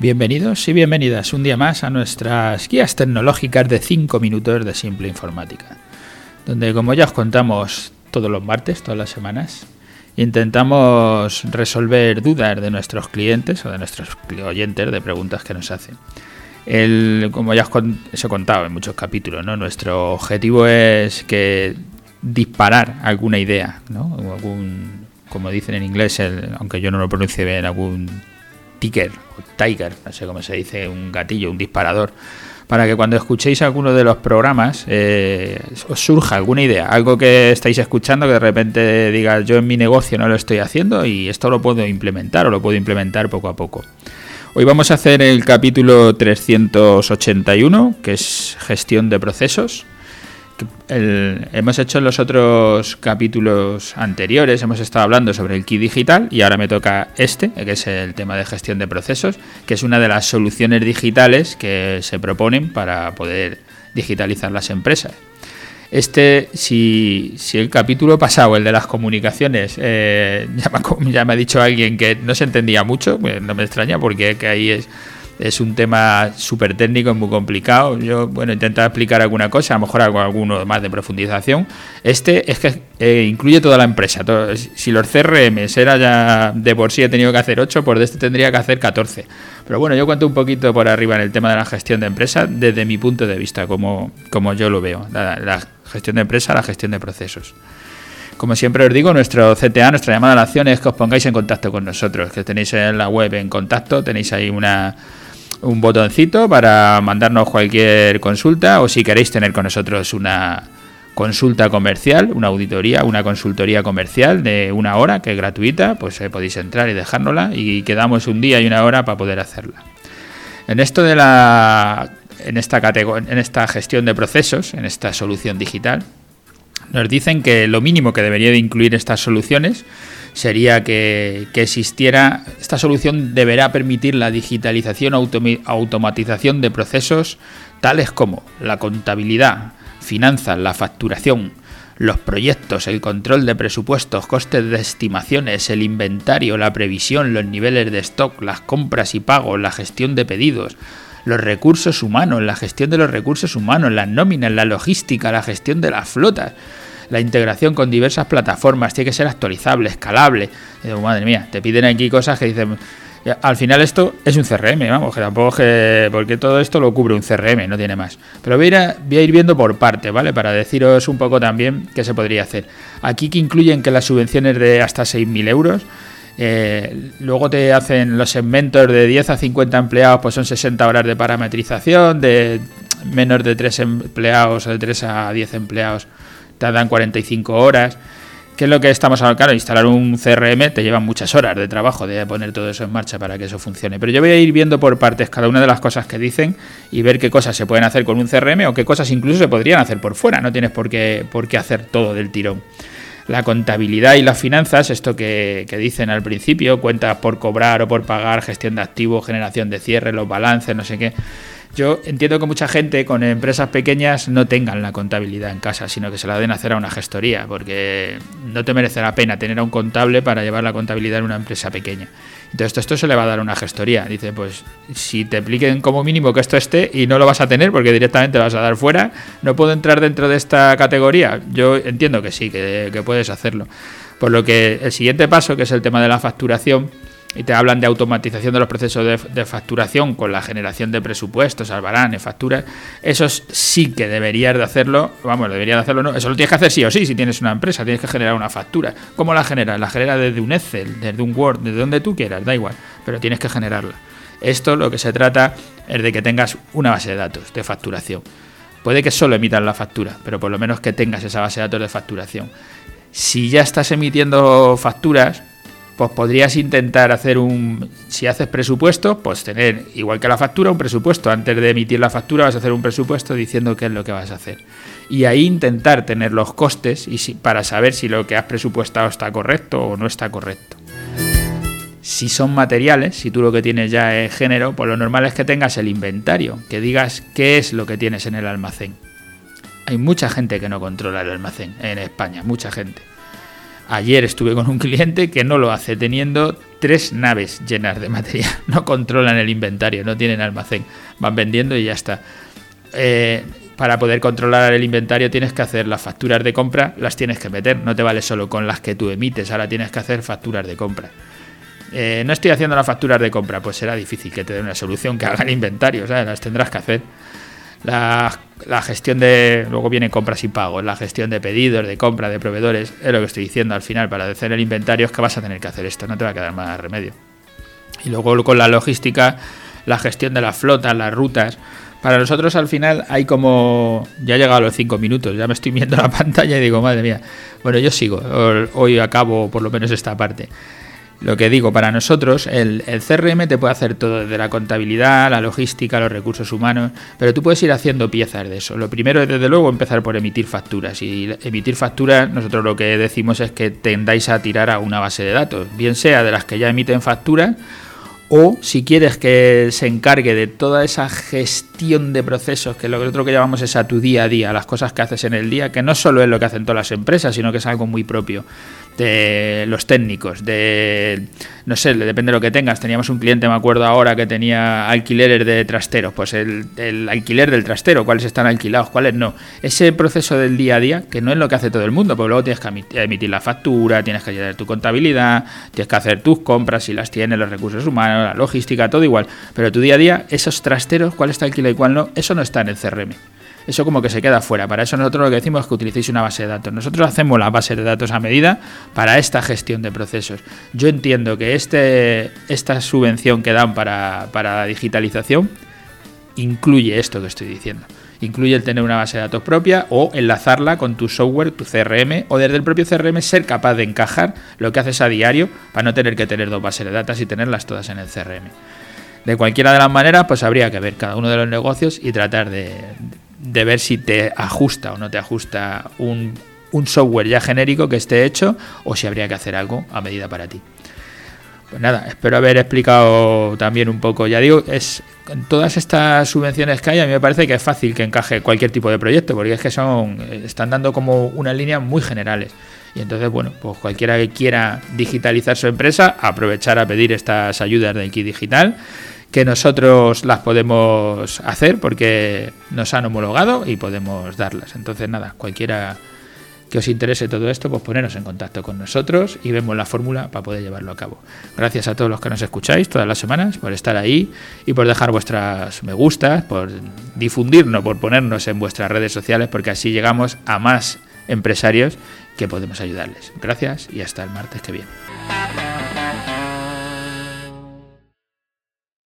Bienvenidos y bienvenidas un día más a nuestras guías tecnológicas de 5 minutos de simple informática, donde como ya os contamos todos los martes, todas las semanas, intentamos resolver dudas de nuestros clientes o de nuestros oyentes de preguntas que nos hacen. El, como ya os, he contado en muchos capítulos, ¿no? nuestro objetivo es que disparar alguna idea, ¿no? algún, como dicen en inglés, aunque yo no lo pronuncie bien, algún tiger tiger, no sé cómo se dice, un gatillo, un disparador, para que cuando escuchéis alguno de los programas eh, os surja alguna idea, algo que estáis escuchando que de repente digas yo en mi negocio no lo estoy haciendo y esto lo puedo implementar o lo puedo implementar poco a poco. Hoy vamos a hacer el capítulo 381, que es gestión de procesos hemos hecho en los otros capítulos anteriores, hemos estado hablando sobre el key digital y ahora me toca este, que es el tema de gestión de procesos, que es una de las soluciones digitales que se proponen para poder digitalizar las empresas. Este, si, el capítulo pasado, el de las comunicaciones, eh, ya, me, ha dicho alguien que no se entendía mucho, pues no me extraña porque que ahí es es un tema súper técnico, y muy complicado. Yo, bueno, intentar explicar alguna cosa, a lo mejor algo alguno más de profundización. Este es que eh, incluye toda la empresa. si los CRM era ya de por sí he tenido que hacer 8, pues de este tendría que hacer 14. Pero bueno, yo cuento un poquito por arriba en el tema de la gestión de empresa desde mi punto de vista, como, como yo lo veo. La, la gestión de empresa, la gestión de procesos. Como siempre os digo, nuestro CTA, nuestra llamada a la acción es que os pongáis en contacto con nosotros, que tenéis en la web en contacto, tenéis ahí una, un botoncito para mandarnos cualquier consulta o si queréis tener con nosotros una consulta comercial, una auditoría, una consultoría comercial de una hora que es gratuita, pues eh, podéis entrar y dejárnosla y quedamos un día y una hora para poder hacerla. En esto de la en esta en esta gestión de procesos, en esta solución digital, nos dicen que lo mínimo que debería de incluir estas soluciones sería que, existiera, esta solución deberá permitir la digitalización, automatización de procesos tales como la contabilidad, finanzas, la facturación, los proyectos, el control de presupuestos, costes de estimaciones, el inventario, la previsión, los niveles de stock, las compras y pagos, la gestión de pedidos, los recursos humanos, la gestión de los recursos humanos, las nóminas, la logística, la gestión de las flotas la integración con diversas plataformas, tiene que ser actualizable, escalable. madre mía, te piden aquí cosas que dicen, al final esto es un CRM, vamos, que tampoco que, porque todo esto lo cubre un CRM, no tiene más. Pero voy a, ir, viendo por parte, ¿vale? Para deciros un poco también qué se podría hacer. Aquí que incluyen que las subvenciones de hasta 6.000 euros, eh, luego te hacen los segmentos de 10 a 50 empleados, pues son 60 horas de parametrización, de menos de 3 empleados o de 3 a 10 empleados dan 45 horas. ¿Qué es lo que estamos hablando? Claro, instalar un CRM te lleva muchas horas de trabajo de poner todo eso en marcha para que eso funcione. Pero yo voy a ir viendo por partes cada una de las cosas que dicen y ver qué cosas se pueden hacer con un CRM o qué cosas incluso se podrían hacer por fuera. No tienes por qué, por qué hacer todo del tirón. La contabilidad y las finanzas, esto que dicen al principio, cuentas por cobrar o por pagar, gestión de activos, generación de cierre, los balances, no sé qué yo entiendo que mucha gente con empresas pequeñas no tengan la contabilidad en casa, sino que se la den a hacer a una gestoría, porque no te merece la pena tener a un contable para llevar la contabilidad en una empresa pequeña. Entonces esto se le va a dar a una gestoría. Dice, pues si te expliquen como mínimo que esto esté y no lo vas a tener porque directamente vas a dar fuera, ¿no puedo entrar dentro de esta categoría? Yo entiendo que sí, que, que puedes hacerlo. Por lo que el siguiente paso, que es el tema de la facturación, y te hablan de automatización de los procesos de, facturación con la generación de presupuestos, albaranes, facturas, eso sí que deberías de hacerlo, vamos, deberías de hacerlo, no, eso lo tienes que hacer sí o sí, si tienes una empresa, tienes que generar una factura. ¿Cómo la generas? La generas desde un Excel, desde un Word, desde donde tú quieras, da igual, pero tienes que generarla. Esto lo que se trata es de que tengas una base de datos de facturación. Puede que solo emitas la factura, pero por lo menos que tengas esa base de datos de facturación. Si ya estás emitiendo facturas, pues podrías intentar hacer un, si haces presupuesto, pues tener, igual que la factura, un presupuesto. Antes de emitir la factura vas a hacer un presupuesto diciendo qué es lo que vas a hacer. Y ahí intentar tener los costes y para saber si lo que has presupuestado está correcto o no está correcto. Si son materiales, si tú lo que tienes ya es género, pues lo normal es que tengas el inventario, que digas qué es lo que tienes en el almacén. Hay mucha gente que no controla el almacén en España, mucha gente Ayer estuve con un cliente que no lo hace teniendo tres naves llenas de material. No controlan el inventario, no tienen almacén. Van vendiendo y ya está. Eh, para poder controlar el inventario tienes que hacer las facturas de compra, las tienes que meter. No te vale solo con las que tú emites, ahora tienes que hacer facturas de compra. Eh, no estoy haciendo las facturas de compra, pues será difícil que te dé una solución que haga el inventario, ¿sabes? Las tendrás que hacer. La, gestión de. Luego vienen compras y pagos, la gestión de pedidos, de compra, de proveedores. Es lo que estoy diciendo al final. Para hacer el inventario es que vas a tener que hacer esto, no te va a quedar más remedio. Y luego con la logística, la gestión de las flotas, las rutas. Para nosotros al final hay como... Ya he llegado a los cinco minutos, ya me estoy viendo la pantalla y digo, madre mía. Bueno, yo sigo, hoy acabo por lo menos esta parte. Lo que digo, para nosotros el, CRM te puede hacer todo, desde la contabilidad, la logística, los recursos humanos, pero tú puedes ir haciendo piezas de eso. Lo primero es, desde luego, empezar por emitir facturas. Y emitir facturas, nosotros lo que decimos es que tendáis a tirar a una base de datos, bien sea de las que ya emiten facturas, o si quieres que se encargue de toda esa gestión de procesos, que lo que nosotros que llamamos es a tu día a día, las cosas que haces en el día, que no solo es lo que hacen todas las empresas, sino que es algo muy propio de los técnicos, de no sé, depende de lo que tengas. Teníamos un cliente, me acuerdo ahora, que tenía alquileres de trasteros. Pues el, alquiler del trastero, cuáles están alquilados, cuáles no. Ese proceso del día a día, que no es lo que hace todo el mundo, porque luego tienes que emitir la factura, tienes que llevar tu contabilidad, tienes que hacer tus compras si las tienes, los recursos humanos, la logística, todo igual. Pero tu día a día, esos trasteros, cuál está alquilado y cuál no, eso no está en el CRM eso como que se queda fuera. Para eso nosotros lo que decimos es que utilicéis una base de datos. Nosotros hacemos la base de datos a medida para esta gestión de procesos. Yo entiendo que este, esta subvención que dan para, para la digitalización incluye esto que estoy diciendo. Incluye el tener una base de datos propia o enlazarla con tu software, tu CRM, o desde el propio CRM ser capaz de encajar lo que haces a diario para no tener que tener dos bases de datos y tenerlas todas en el CRM. De cualquiera de las maneras, pues habría que ver cada uno de los negocios y tratar de, de ver si te ajusta o no te ajusta un, software ya genérico que esté hecho o si habría que hacer algo a medida para ti. Pues nada, espero haber explicado también un poco. Ya digo, es con todas estas subvenciones que hay, a mí me parece que es fácil que encaje cualquier tipo de proyecto, porque es que son están dando como unas líneas muy generales. Y entonces, bueno, pues cualquiera que quiera digitalizar su empresa, aprovechar a pedir estas ayudas del Kit Digital que nosotros las podemos hacer porque nos han homologado y podemos darlas. Entonces, nada, cualquiera que os interese todo esto, pues poneros en contacto con nosotros y vemos la fórmula para poder llevarlo a cabo. Gracias a todos los que nos escucháis todas las semanas por estar ahí y por dejar vuestras me gustas, por difundirnos, por ponernos en vuestras redes sociales, porque así llegamos a más empresarios que podemos ayudarles. Gracias y hasta el martes que viene.